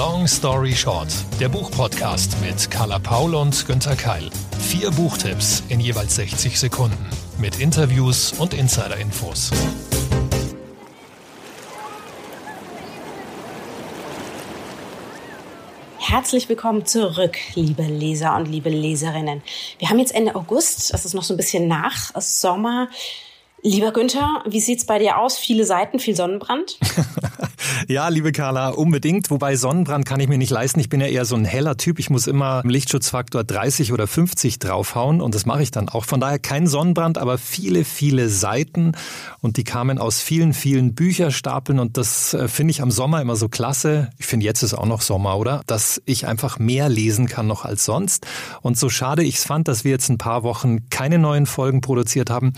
Long Story Short, der Buchpodcast mit Carla Paul und Günther Keil. Vier Buchtipps in jeweils 60 Sekunden mit Interviews und Insider-Infos. Herzlich willkommen zurück, liebe Leser und liebe Leserinnen. Wir haben jetzt Ende August, das ist noch so ein bisschen nach Sommer. Lieber Günther, wie sieht's bei dir aus? Viele Seiten, viel Sonnenbrand? ja, liebe Carla, unbedingt. Wobei Sonnenbrand kann ich mir nicht leisten. Ich bin ja eher so ein heller Typ. Ich muss immer im Lichtschutzfaktor 30 oder 50 draufhauen und das mache ich dann auch. Von daher kein Sonnenbrand, aber viele, viele Seiten und die kamen aus vielen, vielen Bücherstapeln und das äh, finde ich am Sommer immer so klasse. Ich finde jetzt ist auch noch Sommer, oder? Dass ich einfach mehr lesen kann noch als sonst. Und so schade ich es fand, dass wir jetzt ein paar Wochen keine neuen Folgen produziert haben,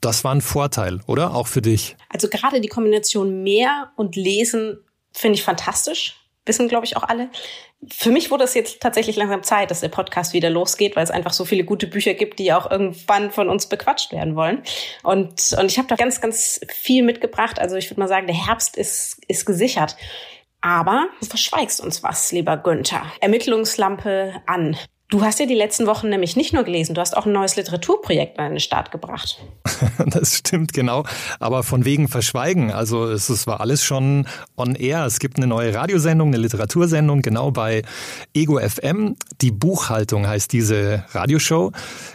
das war ein Vorteil, oder? Auch für dich. Also gerade die Kombination mehr und lesen finde ich fantastisch. Wissen, glaube ich, auch alle. Für mich wurde es jetzt tatsächlich langsam Zeit, dass der Podcast wieder losgeht, weil es einfach so viele gute Bücher gibt, die auch irgendwann von uns bequatscht werden wollen. Und, und ich habe da ganz, ganz viel mitgebracht. Also ich würde mal sagen, der Herbst ist, ist gesichert. Aber du verschweigst uns was, lieber Günther. Ermittlungslampe an. Du hast ja die letzten Wochen nämlich nicht nur gelesen, du hast auch ein neues Literaturprojekt an den Start gebracht. Das stimmt, genau. Aber von wegen Verschweigen. Also es, es war alles schon on air. Es gibt eine neue Radiosendung, eine Literatursendung, genau bei Ego FM. Die Buchhaltung heißt diese Radioshow.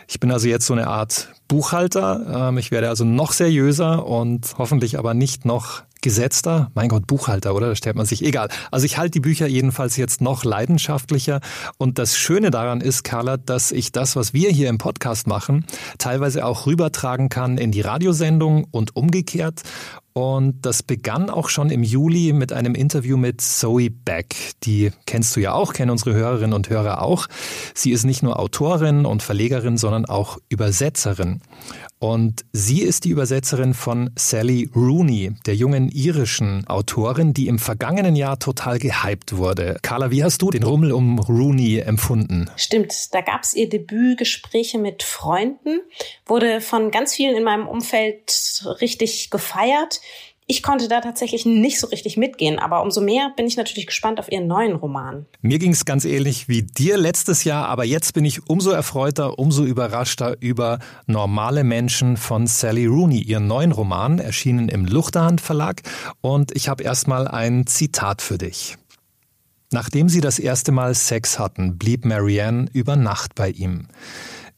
Ich bin also jetzt so eine Art Buchhalter. Ähm, ich werde also noch seriöser und hoffentlich aber nicht noch gesetzter, mein Gott, Buchhalter, oder? Da stellt man sich egal. Also ich halte die Bücher jedenfalls jetzt noch leidenschaftlicher. Und das Schöne daran ist, Carla, dass ich das, was wir hier im Podcast machen, teilweise auch rübertragen kann in die Radiosendung und umgekehrt. Und das begann auch schon im Juli mit einem Interview mit Zoe Beck. Die kennst du ja auch, kennen unsere Hörerinnen und Hörer auch. Sie ist nicht nur Autorin und Verlegerin, sondern auch Übersetzerin. Und sie ist die Übersetzerin von Sally Rooney, der jungen irischen Autorin, die im vergangenen Jahr total gehypt wurde. Carla, wie hast du den Rummel um Rooney empfunden? Stimmt, da gab es ihr Debütgespräche mit Freunden, wurde von ganz vielen in meinem Umfeld richtig gefeiert. Ich konnte da tatsächlich nicht so richtig mitgehen, aber umso mehr bin ich natürlich gespannt auf ihren neuen Roman. Mir ging es ganz ähnlich wie dir letztes Jahr, aber jetzt bin ich umso erfreuter, umso überraschter über Normale Menschen von Sally Rooney, ihren neuen Roman, erschienen im Luchterhand Verlag. Und ich habe erstmal ein Zitat für dich. Nachdem sie das erste Mal Sex hatten, blieb Marianne über Nacht bei ihm.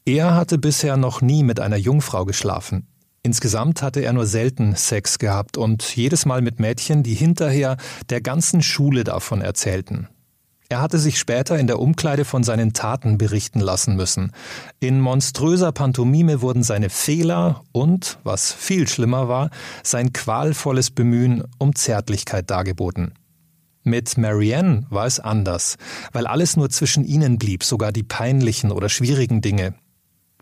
Er hatte bisher noch nie mit einer Jungfrau geschlafen. Insgesamt hatte er nur selten Sex gehabt und jedes Mal mit Mädchen, die hinterher der ganzen Schule davon erzählten. Er hatte sich später in der Umkleide von seinen Taten berichten lassen müssen. In monströser Pantomime wurden seine Fehler und, was viel schlimmer war, sein qualvolles Bemühen um Zärtlichkeit dargeboten. Mit Marianne war es anders, weil alles nur zwischen ihnen blieb, sogar die peinlichen oder schwierigen Dinge.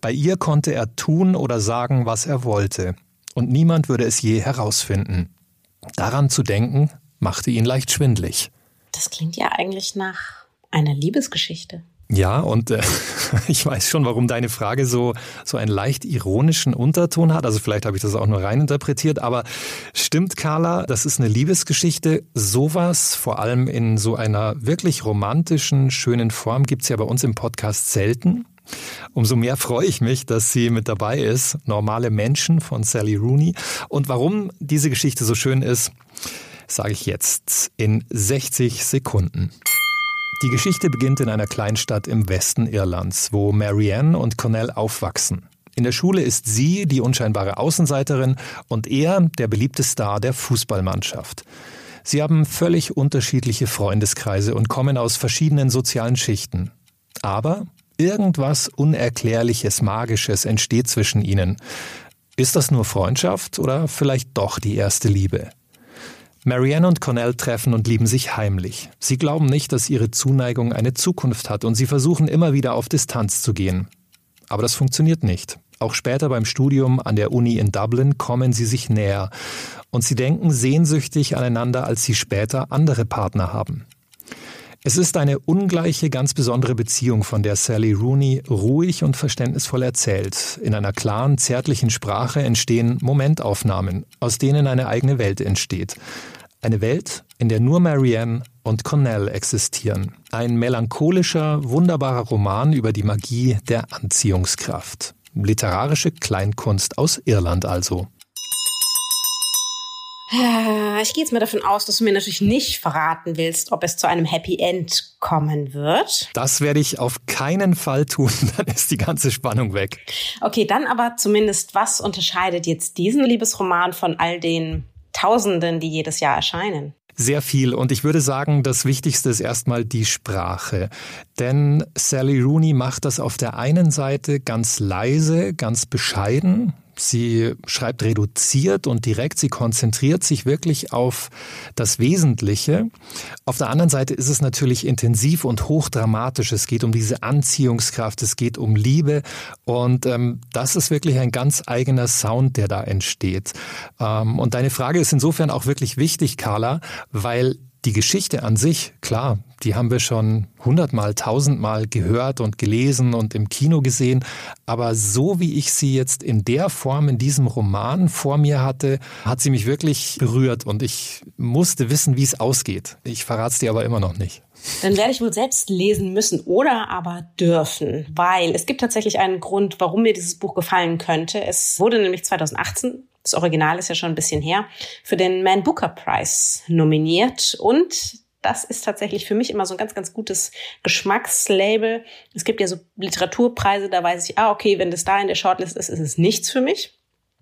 Bei ihr konnte er tun oder sagen, was er wollte, und niemand würde es je herausfinden. Daran zu denken, machte ihn leicht schwindlig. Das klingt ja eigentlich nach einer Liebesgeschichte. Ja, und äh, ich weiß schon, warum deine Frage so, so einen leicht ironischen Unterton hat. Also vielleicht habe ich das auch nur reininterpretiert, aber stimmt, Carla, das ist eine Liebesgeschichte. Sowas, vor allem in so einer wirklich romantischen, schönen Form, gibt's ja bei uns im Podcast selten. Umso mehr freue ich mich, dass sie mit dabei ist. Normale Menschen von Sally Rooney. Und warum diese Geschichte so schön ist, sage ich jetzt in 60 Sekunden. Die Geschichte beginnt in einer Kleinstadt im Westen Irlands, wo Marianne und Cornell aufwachsen. In der Schule ist sie die unscheinbare Außenseiterin und er der beliebte Star der Fußballmannschaft. Sie haben völlig unterschiedliche Freundeskreise und kommen aus verschiedenen sozialen Schichten. Aber Irgendwas Unerklärliches, Magisches entsteht zwischen ihnen. Ist das nur Freundschaft oder vielleicht doch die erste Liebe? Marianne und Cornell treffen und lieben sich heimlich. Sie glauben nicht, dass ihre Zuneigung eine Zukunft hat und sie versuchen immer wieder auf Distanz zu gehen. Aber das funktioniert nicht. Auch später beim Studium an der Uni in Dublin kommen sie sich näher und sie denken sehnsüchtig aneinander, als sie später andere Partner haben. Es ist eine ungleiche, ganz besondere Beziehung, von der Sally Rooney ruhig und verständnisvoll erzählt. In einer klaren, zärtlichen Sprache entstehen Momentaufnahmen, aus denen eine eigene Welt entsteht. Eine Welt, in der nur Marianne und Cornell existieren. Ein melancholischer, wunderbarer Roman über die Magie der Anziehungskraft. Literarische Kleinkunst aus Irland also. Ich gehe jetzt mal davon aus, dass du mir natürlich nicht verraten willst, ob es zu einem Happy End kommen wird. Das werde ich auf keinen Fall tun, dann ist die ganze Spannung weg. Okay, dann aber zumindest, was unterscheidet jetzt diesen Liebesroman von all den Tausenden, die jedes Jahr erscheinen? Sehr viel. Und ich würde sagen, das Wichtigste ist erstmal die Sprache. Denn Sally Rooney macht das auf der einen Seite ganz leise, ganz bescheiden. Sie schreibt reduziert und direkt. Sie konzentriert sich wirklich auf das Wesentliche. Auf der anderen Seite ist es natürlich intensiv und hochdramatisch. Es geht um diese Anziehungskraft, es geht um Liebe. Und ähm, das ist wirklich ein ganz eigener Sound, der da entsteht. Ähm, und deine Frage ist insofern auch wirklich wichtig, Carla, weil die Geschichte an sich, klar, die haben wir schon hundertmal, tausendmal gehört und gelesen und im Kino gesehen. Aber so wie ich sie jetzt in der Form in diesem Roman vor mir hatte, hat sie mich wirklich berührt und ich musste wissen, wie es ausgeht. Ich verrate es dir aber immer noch nicht. Dann werde ich wohl selbst lesen müssen oder aber dürfen, weil es gibt tatsächlich einen Grund, warum mir dieses Buch gefallen könnte. Es wurde nämlich 2018 das Original ist ja schon ein bisschen her, für den Man Booker Prize nominiert. Und das ist tatsächlich für mich immer so ein ganz, ganz gutes Geschmackslabel. Es gibt ja so Literaturpreise, da weiß ich, ah, okay, wenn das da in der Shortlist ist, ist es nichts für mich.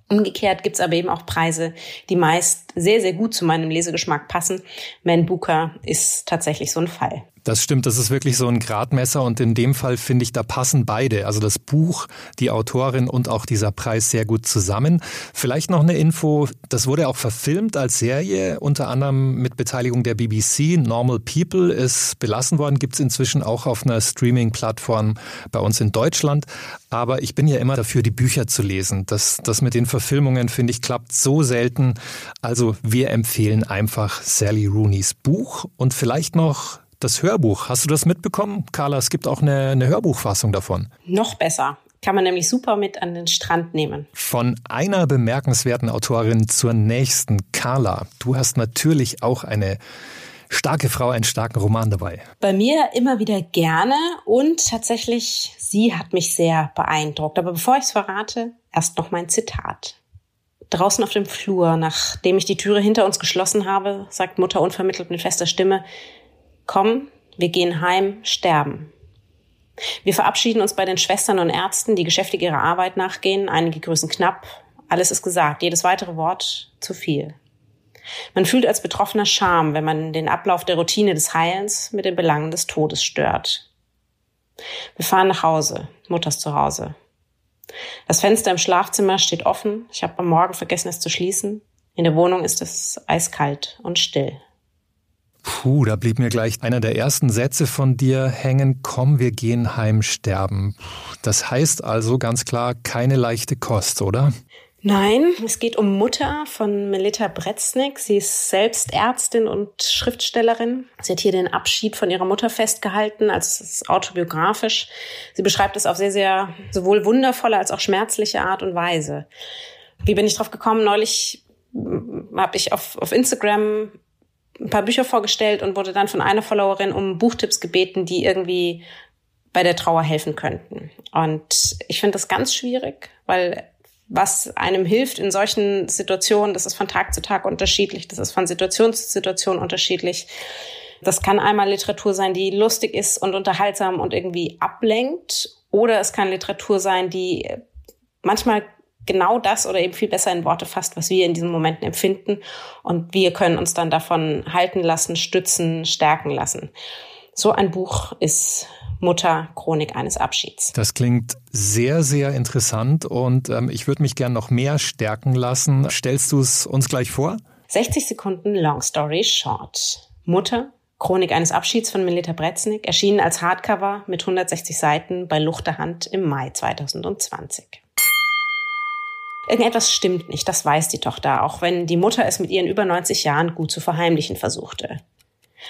Umgekehrt gibt's aber eben auch Preise, die meist sehr, sehr gut zu meinem Lesegeschmack passen. Man Booker ist tatsächlich so ein Fall. Das stimmt, das ist wirklich so ein Gradmesser und in dem Fall finde ich, da passen beide, also das Buch, die Autorin und auch dieser Preis sehr gut zusammen. Vielleicht noch eine Info, das wurde auch verfilmt als Serie, unter anderem mit Beteiligung der BBC. Normal People ist belassen worden, gibt es inzwischen auch auf einer Streaming-Plattform bei uns in Deutschland. Aber ich bin ja immer dafür, die Bücher zu lesen. Das, das mit den Verfilmungen, finde ich, klappt so selten. Also wir empfehlen einfach Sally Rooneys Buch und vielleicht noch das Hörbuch. Hast du das mitbekommen, Carla? Es gibt auch eine, eine Hörbuchfassung davon. Noch besser. Kann man nämlich super mit an den Strand nehmen. Von einer bemerkenswerten Autorin zur nächsten, Carla. Du hast natürlich auch eine starke Frau, einen starken Roman dabei. Bei mir immer wieder gerne und tatsächlich, sie hat mich sehr beeindruckt. Aber bevor ich es verrate, erst noch mein Zitat. Draußen auf dem Flur, nachdem ich die Türe hinter uns geschlossen habe, sagt Mutter unvermittelt mit fester Stimme, Komm, wir gehen heim, sterben. Wir verabschieden uns bei den Schwestern und Ärzten, die geschäftig ihrer Arbeit nachgehen. Einige grüßen knapp. Alles ist gesagt. Jedes weitere Wort zu viel. Man fühlt als Betroffener Scham, wenn man den Ablauf der Routine des Heilens mit den Belangen des Todes stört. Wir fahren nach Hause, Mutters zu Hause. Das Fenster im Schlafzimmer steht offen. Ich habe am Morgen vergessen, es zu schließen. In der Wohnung ist es eiskalt und still. Puh, da blieb mir gleich einer der ersten Sätze von dir hängen. Komm, wir gehen heim sterben. Das heißt also ganz klar keine leichte Kost, oder? Nein, es geht um Mutter von Melita Bretznik. Sie ist selbst Ärztin und Schriftstellerin. Sie hat hier den Abschied von ihrer Mutter festgehalten, also es ist autobiografisch. Sie beschreibt es auf sehr, sehr sowohl wundervolle als auch schmerzliche Art und Weise. Wie bin ich drauf gekommen? Neulich habe ich auf, auf Instagram ein paar Bücher vorgestellt und wurde dann von einer Followerin um Buchtipps gebeten, die irgendwie bei der Trauer helfen könnten. Und ich finde das ganz schwierig, weil was einem hilft in solchen Situationen, das ist von Tag zu Tag unterschiedlich, das ist von Situation zu Situation unterschiedlich. Das kann einmal Literatur sein, die lustig ist und unterhaltsam und irgendwie ablenkt, oder es kann Literatur sein, die manchmal genau das oder eben viel besser in Worte fasst, was wir in diesen Momenten empfinden. Und wir können uns dann davon halten lassen, stützen, stärken lassen. So ein Buch ist Mutter Chronik eines Abschieds. Das klingt sehr, sehr interessant und ähm, ich würde mich gern noch mehr stärken lassen. Stellst du es uns gleich vor? 60 Sekunden Long Story Short. Mutter Chronik eines Abschieds von Melita Bretznik, erschienen als Hardcover mit 160 Seiten bei Luchterhand im Mai 2020. Irgendetwas stimmt nicht, das weiß die Tochter, auch wenn die Mutter es mit ihren über 90 Jahren gut zu verheimlichen versuchte.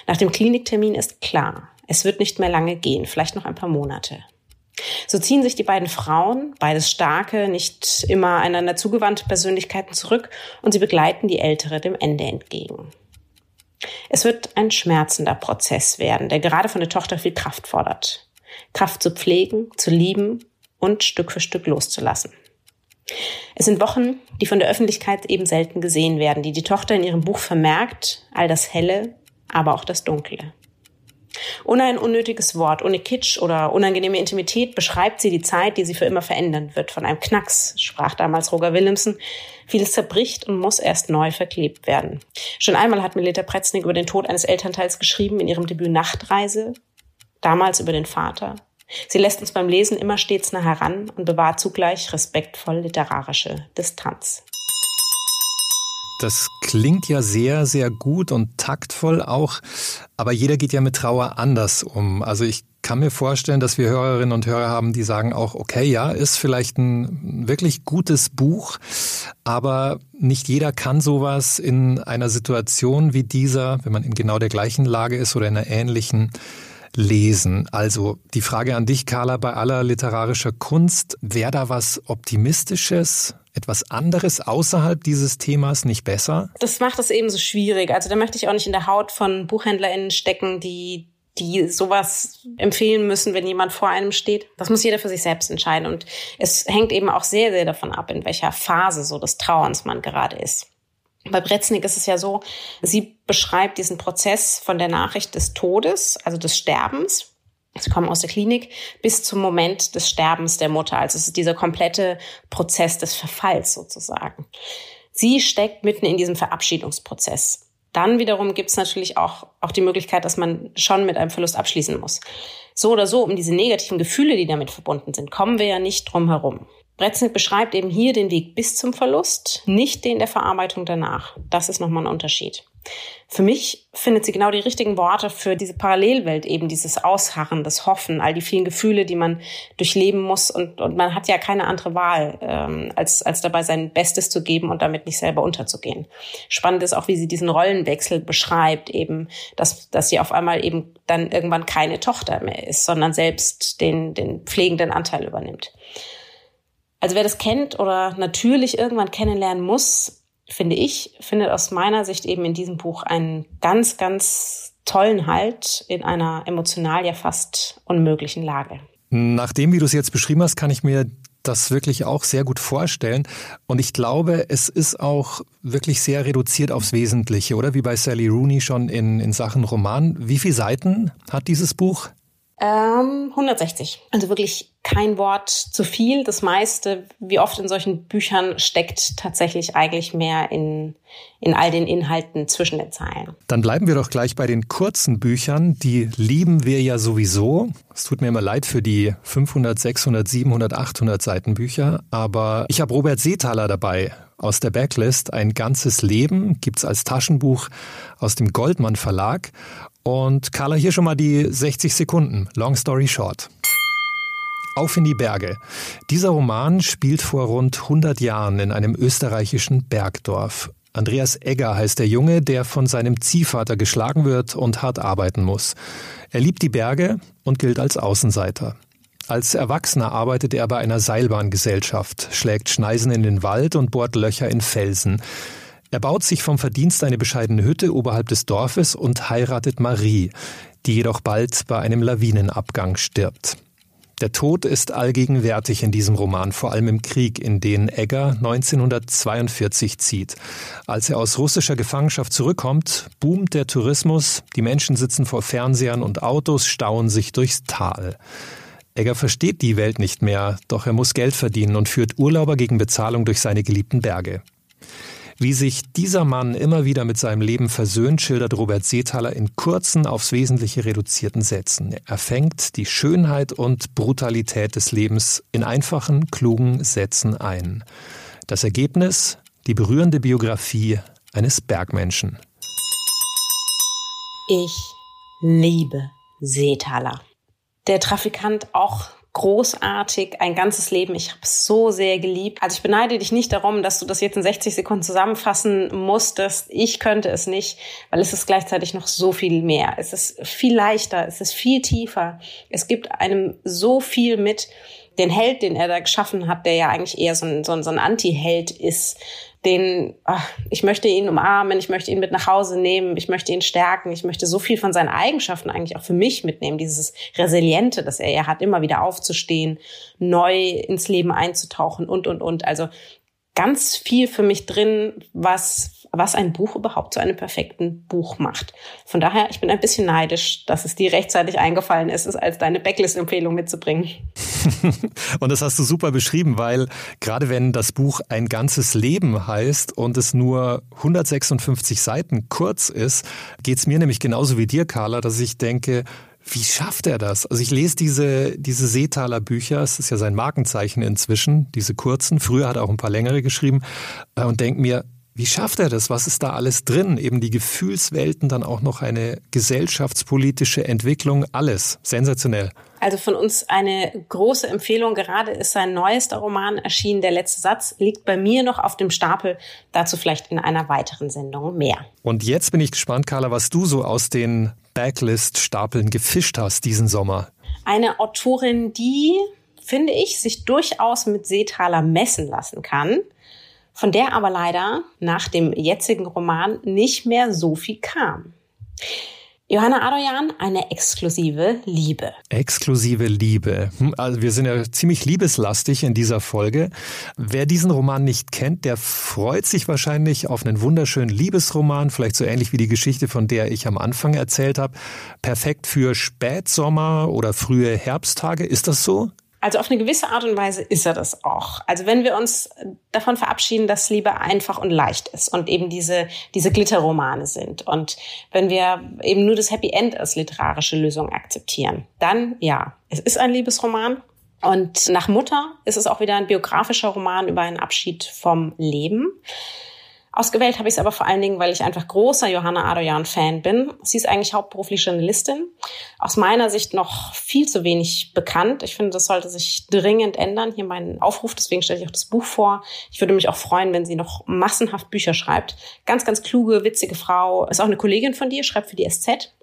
Nach dem Kliniktermin ist klar, es wird nicht mehr lange gehen, vielleicht noch ein paar Monate. So ziehen sich die beiden Frauen, beides starke, nicht immer einander zugewandte Persönlichkeiten zurück und sie begleiten die Ältere dem Ende entgegen. Es wird ein schmerzender Prozess werden, der gerade von der Tochter viel Kraft fordert. Kraft zu pflegen, zu lieben und Stück für Stück loszulassen. Es sind Wochen, die von der Öffentlichkeit eben selten gesehen werden, die die Tochter in ihrem Buch vermerkt, all das Helle, aber auch das Dunkle. Ohne ein unnötiges Wort, ohne Kitsch oder unangenehme Intimität beschreibt sie die Zeit, die sie für immer verändern wird. Von einem Knacks, sprach damals Roger Willemsen. Vieles zerbricht und muss erst neu verklebt werden. Schon einmal hat Melita Pretznik über den Tod eines Elternteils geschrieben in ihrem Debüt Nachtreise, damals über den Vater. Sie lässt uns beim Lesen immer stets nah heran und bewahrt zugleich respektvoll literarische Distanz. Das klingt ja sehr, sehr gut und taktvoll auch, aber jeder geht ja mit Trauer anders um. Also ich kann mir vorstellen, dass wir Hörerinnen und Hörer haben, die sagen auch, okay, ja, ist vielleicht ein wirklich gutes Buch, aber nicht jeder kann sowas in einer Situation wie dieser, wenn man in genau der gleichen Lage ist oder in einer ähnlichen, lesen. Also die Frage an dich, Carla, bei aller literarischer Kunst, wäre da was Optimistisches, etwas anderes außerhalb dieses Themas nicht besser? Das macht es eben so schwierig. Also da möchte ich auch nicht in der Haut von BuchhändlerInnen stecken, die die sowas empfehlen müssen, wenn jemand vor einem steht. Das muss jeder für sich selbst entscheiden. Und es hängt eben auch sehr, sehr davon ab, in welcher Phase so des Trauerns man gerade ist. Bei Bretznik ist es ja so, sie beschreibt diesen Prozess von der Nachricht des Todes, also des Sterbens. Sie kommen aus der Klinik bis zum Moment des Sterbens der Mutter. Also es ist dieser komplette Prozess des Verfalls sozusagen. Sie steckt mitten in diesem Verabschiedungsprozess. Dann wiederum gibt es natürlich auch, auch die Möglichkeit, dass man schon mit einem Verlust abschließen muss. So oder so, um diese negativen Gefühle, die damit verbunden sind, kommen wir ja nicht drum herum. Bretznik beschreibt eben hier den Weg bis zum Verlust, nicht den der Verarbeitung danach. Das ist nochmal ein Unterschied. Für mich findet sie genau die richtigen Worte für diese Parallelwelt, eben dieses Ausharren, das Hoffen, all die vielen Gefühle, die man durchleben muss. Und, und man hat ja keine andere Wahl, ähm, als, als dabei sein Bestes zu geben und damit nicht selber unterzugehen. Spannend ist auch, wie sie diesen Rollenwechsel beschreibt, eben, dass, dass sie auf einmal eben dann irgendwann keine Tochter mehr ist, sondern selbst den, den pflegenden Anteil übernimmt. Also wer das kennt oder natürlich irgendwann kennenlernen muss, finde ich, findet aus meiner Sicht eben in diesem Buch einen ganz, ganz tollen Halt in einer emotional ja fast unmöglichen Lage. Nachdem, wie du es jetzt beschrieben hast, kann ich mir das wirklich auch sehr gut vorstellen. Und ich glaube, es ist auch wirklich sehr reduziert aufs Wesentliche, oder? Wie bei Sally Rooney schon in, in Sachen Roman. Wie viele Seiten hat dieses Buch? Ähm, 160. Also wirklich kein Wort zu viel. Das meiste, wie oft in solchen Büchern, steckt tatsächlich eigentlich mehr in, in all den Inhalten zwischen den Zeilen. Dann bleiben wir doch gleich bei den kurzen Büchern. Die lieben wir ja sowieso. Es tut mir immer leid für die 500, 600, 700, 800 Seiten Bücher. Aber ich habe Robert Seethaler dabei aus der Backlist. Ein ganzes Leben gibt's als Taschenbuch aus dem Goldmann Verlag. Und Carla, hier schon mal die 60 Sekunden. Long story short. Auf in die Berge. Dieser Roman spielt vor rund 100 Jahren in einem österreichischen Bergdorf. Andreas Egger heißt der Junge, der von seinem Ziehvater geschlagen wird und hart arbeiten muss. Er liebt die Berge und gilt als Außenseiter. Als Erwachsener arbeitet er bei einer Seilbahngesellschaft, schlägt Schneisen in den Wald und bohrt Löcher in Felsen. Er baut sich vom Verdienst eine bescheidene Hütte oberhalb des Dorfes und heiratet Marie, die jedoch bald bei einem Lawinenabgang stirbt. Der Tod ist allgegenwärtig in diesem Roman, vor allem im Krieg, in den Egger 1942 zieht. Als er aus russischer Gefangenschaft zurückkommt, boomt der Tourismus, die Menschen sitzen vor Fernsehern und Autos stauen sich durchs Tal. Egger versteht die Welt nicht mehr, doch er muss Geld verdienen und führt Urlauber gegen Bezahlung durch seine geliebten Berge. Wie sich dieser Mann immer wieder mit seinem Leben versöhnt, schildert Robert Seethaler in kurzen, aufs Wesentliche reduzierten Sätzen. Er fängt die Schönheit und Brutalität des Lebens in einfachen, klugen Sätzen ein. Das Ergebnis? Die berührende Biografie eines Bergmenschen. Ich liebe Seethaler. Der Trafikant auch großartig, ein ganzes Leben. Ich habe es so sehr geliebt. Also ich beneide dich nicht darum, dass du das jetzt in 60 Sekunden zusammenfassen musstest. Ich könnte es nicht, weil es ist gleichzeitig noch so viel mehr. Es ist viel leichter, es ist viel tiefer. Es gibt einem so viel mit. Den Held, den er da geschaffen hat, der ja eigentlich eher so ein, so ein, so ein Anti-Held ist, den, ach, ich möchte ihn umarmen, ich möchte ihn mit nach Hause nehmen, ich möchte ihn stärken, ich möchte so viel von seinen Eigenschaften eigentlich auch für mich mitnehmen, dieses Resiliente, das er ja hat, immer wieder aufzustehen, neu ins Leben einzutauchen und, und, und. Also ganz viel für mich drin, was was ein Buch überhaupt zu einem perfekten Buch macht. Von daher, ich bin ein bisschen neidisch, dass es dir rechtzeitig eingefallen ist, es als deine Backlist-Empfehlung mitzubringen. und das hast du super beschrieben, weil gerade wenn das Buch ein ganzes Leben heißt und es nur 156 Seiten kurz ist, geht es mir nämlich genauso wie dir, Carla, dass ich denke, wie schafft er das? Also ich lese diese, diese Seetaler Bücher, es ist ja sein Markenzeichen inzwischen, diese kurzen, früher hat er auch ein paar längere geschrieben, äh, und denke mir, wie schafft er das? Was ist da alles drin? Eben die Gefühlswelten, dann auch noch eine gesellschaftspolitische Entwicklung, alles. Sensationell. Also von uns eine große Empfehlung. Gerade ist sein neuester Roman erschienen. Der letzte Satz liegt bei mir noch auf dem Stapel. Dazu vielleicht in einer weiteren Sendung mehr. Und jetzt bin ich gespannt, Carla, was du so aus den Backlist-Stapeln gefischt hast diesen Sommer. Eine Autorin, die, finde ich, sich durchaus mit Seetaler messen lassen kann von der aber leider nach dem jetzigen Roman nicht mehr so viel kam. Johanna Adoyan, eine exklusive Liebe. Exklusive Liebe. Hm, also wir sind ja ziemlich liebeslastig in dieser Folge. Wer diesen Roman nicht kennt, der freut sich wahrscheinlich auf einen wunderschönen Liebesroman, vielleicht so ähnlich wie die Geschichte, von der ich am Anfang erzählt habe. Perfekt für Spätsommer oder frühe Herbsttage. Ist das so? Also auf eine gewisse Art und Weise ist er das auch. Also wenn wir uns davon verabschieden, dass Liebe einfach und leicht ist und eben diese, diese Glitterromane sind und wenn wir eben nur das Happy End als literarische Lösung akzeptieren, dann ja, es ist ein Liebesroman. Und nach Mutter ist es auch wieder ein biografischer Roman über einen Abschied vom Leben. Ausgewählt habe ich es aber vor allen Dingen, weil ich einfach großer Johanna Adoyan-Fan bin. Sie ist eigentlich hauptberuflich Journalistin. Aus meiner Sicht noch viel zu wenig bekannt. Ich finde, das sollte sich dringend ändern. Hier mein Aufruf, deswegen stelle ich auch das Buch vor. Ich würde mich auch freuen, wenn sie noch massenhaft Bücher schreibt. Ganz, ganz kluge, witzige Frau. Ist auch eine Kollegin von dir, schreibt für die SZ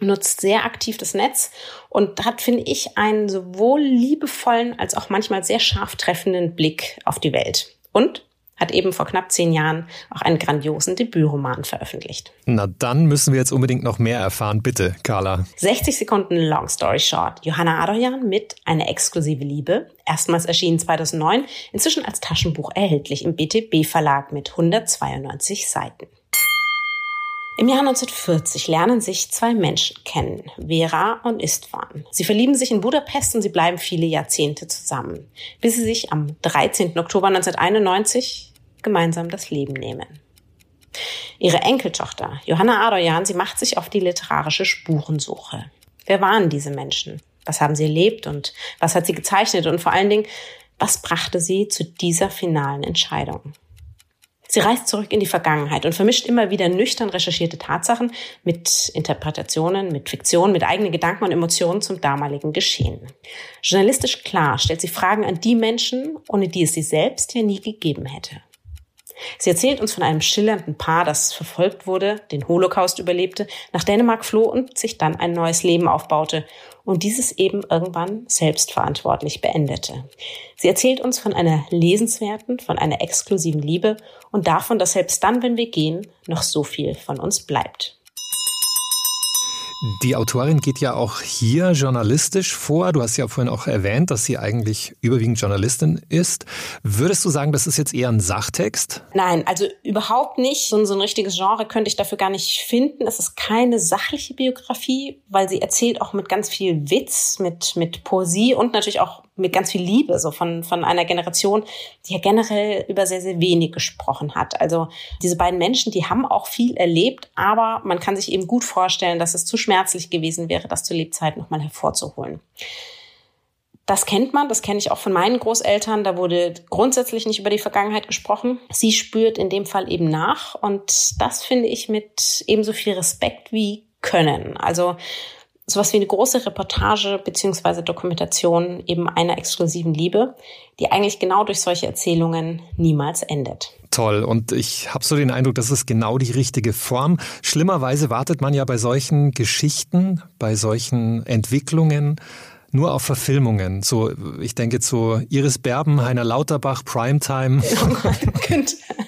nutzt sehr aktiv das Netz und hat, finde ich, einen sowohl liebevollen als auch manchmal sehr scharf treffenden Blick auf die Welt. Und hat eben vor knapp zehn Jahren auch einen grandiosen Debütroman veröffentlicht. Na, dann müssen wir jetzt unbedingt noch mehr erfahren. Bitte, Carla. 60 Sekunden Long Story Short. Johanna Adoyan mit Eine exklusive Liebe. Erstmals erschienen 2009, inzwischen als Taschenbuch erhältlich im BTB Verlag mit 192 Seiten. Im Jahr 1940 lernen sich zwei Menschen kennen, Vera und Istvan. Sie verlieben sich in Budapest und sie bleiben viele Jahrzehnte zusammen, bis sie sich am 13. Oktober 1991 gemeinsam das Leben nehmen. Ihre Enkeltochter, Johanna Adoyan, sie macht sich auf die literarische Spurensuche. Wer waren diese Menschen? Was haben sie erlebt und was hat sie gezeichnet? Und vor allen Dingen, was brachte sie zu dieser finalen Entscheidung? Sie reist zurück in die Vergangenheit und vermischt immer wieder nüchtern recherchierte Tatsachen mit Interpretationen, mit Fiktion, mit eigenen Gedanken und Emotionen zum damaligen Geschehen. Journalistisch klar stellt sie Fragen an die Menschen, ohne die es sie selbst ja nie gegeben hätte. Sie erzählt uns von einem schillernden Paar, das verfolgt wurde, den Holocaust überlebte, nach Dänemark floh und sich dann ein neues Leben aufbaute und dieses eben irgendwann selbstverantwortlich beendete. Sie erzählt uns von einer lesenswerten, von einer exklusiven Liebe und davon, dass selbst dann, wenn wir gehen, noch so viel von uns bleibt. Die Autorin geht ja auch hier journalistisch vor. Du hast ja vorhin auch erwähnt, dass sie eigentlich überwiegend Journalistin ist. Würdest du sagen, das ist jetzt eher ein Sachtext? Nein, also überhaupt nicht. So ein, so ein richtiges Genre könnte ich dafür gar nicht finden. Es ist keine sachliche Biografie, weil sie erzählt auch mit ganz viel Witz, mit, mit Poesie und natürlich auch mit ganz viel Liebe, so von, von einer Generation, die ja generell über sehr, sehr wenig gesprochen hat. Also diese beiden Menschen, die haben auch viel erlebt, aber man kann sich eben gut vorstellen, dass es zu schmerzlich gewesen wäre, das zu Lebzeiten nochmal hervorzuholen. Das kennt man, das kenne ich auch von meinen Großeltern. Da wurde grundsätzlich nicht über die Vergangenheit gesprochen. Sie spürt in dem Fall eben nach und das finde ich mit ebenso viel Respekt wie Können. Also sowas wie eine große Reportage beziehungsweise Dokumentation eben einer exklusiven Liebe, die eigentlich genau durch solche Erzählungen niemals endet. Toll. Und ich habe so den Eindruck, das ist genau die richtige Form. Schlimmerweise wartet man ja bei solchen Geschichten, bei solchen Entwicklungen nur auf Verfilmungen. So, ich denke so Iris Berben, Heiner Lauterbach, Primetime. Oh Gott, Günther.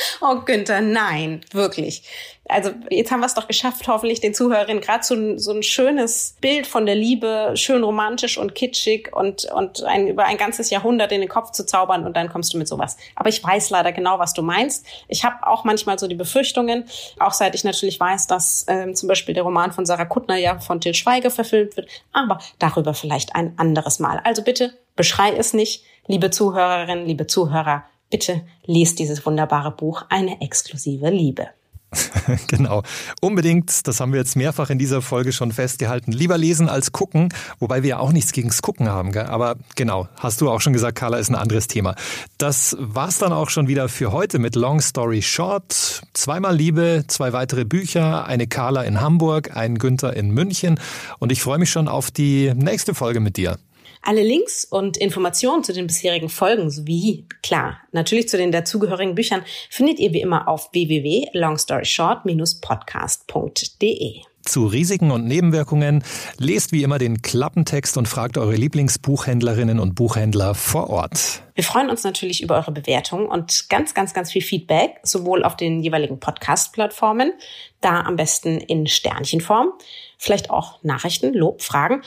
Oh Günther, nein, wirklich. Also jetzt haben wir es doch geschafft, hoffentlich den Zuhörerinnen gerade so, so ein schönes Bild von der Liebe, schön romantisch und kitschig und, und ein, über ein ganzes Jahrhundert in den Kopf zu zaubern und dann kommst du mit sowas. Aber ich weiß leider genau, was du meinst. Ich habe auch manchmal so die Befürchtungen, auch seit ich natürlich weiß, dass ähm, zum Beispiel der Roman von Sarah Kuttner ja von Til Schweiger verfilmt wird, aber darüber vielleicht ein anderes Mal. Also bitte beschrei es nicht, liebe Zuhörerinnen, liebe Zuhörer, bitte lest dieses wunderbare Buch Eine exklusive Liebe. genau. Unbedingt, das haben wir jetzt mehrfach in dieser Folge schon festgehalten. Lieber lesen als gucken, wobei wir ja auch nichts gegens Gucken haben. Gell? Aber genau, hast du auch schon gesagt, Carla, ist ein anderes Thema. Das war's dann auch schon wieder für heute mit Long Story Short. Zweimal Liebe, zwei weitere Bücher, eine Carla in Hamburg, ein Günther in München. Und ich freue mich schon auf die nächste Folge mit dir. Alle Links und Informationen zu den bisherigen Folgen sowie, klar, natürlich zu den dazugehörigen Büchern findet ihr wie immer auf www.longstoryshort-podcast.de. Zu Risiken und Nebenwirkungen lest wie immer den Klappentext und fragt eure Lieblingsbuchhändlerinnen und Buchhändler vor Ort. Wir freuen uns natürlich über eure Bewertungen und ganz, ganz, ganz viel Feedback, sowohl auf den jeweiligen Podcast-Plattformen, da am besten in Sternchenform, vielleicht auch Nachrichten, Lob, Fragen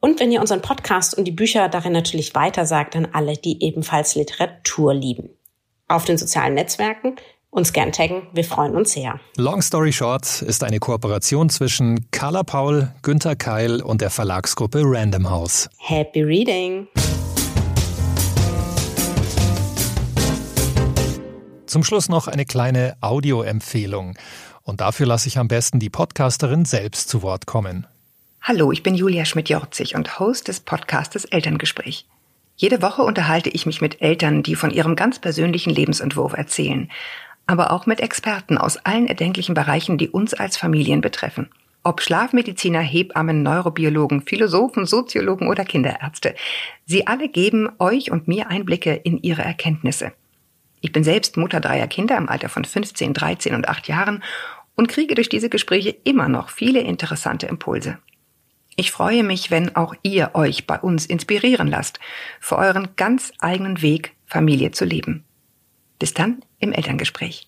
und wenn ihr unseren Podcast und die Bücher darin natürlich weitersagt an alle, die ebenfalls Literatur lieben. Auf den sozialen Netzwerken uns gern taggen, wir freuen uns sehr. Long Story Short ist eine Kooperation zwischen Carla Paul, Günther Keil und der Verlagsgruppe Random House. Happy Reading! Zum Schluss noch eine kleine Audioempfehlung. Und dafür lasse ich am besten die Podcasterin selbst zu Wort kommen. Hallo, ich bin Julia Schmidt-Jorzig und Host des Podcastes Elterngespräch. Jede Woche unterhalte ich mich mit Eltern, die von ihrem ganz persönlichen Lebensentwurf erzählen, aber auch mit Experten aus allen erdenklichen Bereichen, die uns als Familien betreffen. Ob Schlafmediziner, Hebammen, Neurobiologen, Philosophen, Soziologen oder Kinderärzte. Sie alle geben euch und mir Einblicke in ihre Erkenntnisse. Ich bin selbst Mutter dreier Kinder im Alter von 15, 13 und 8 Jahren und kriege durch diese Gespräche immer noch viele interessante Impulse. Ich freue mich, wenn auch ihr euch bei uns inspirieren lasst, für euren ganz eigenen Weg Familie zu leben. Bis dann im Elterngespräch.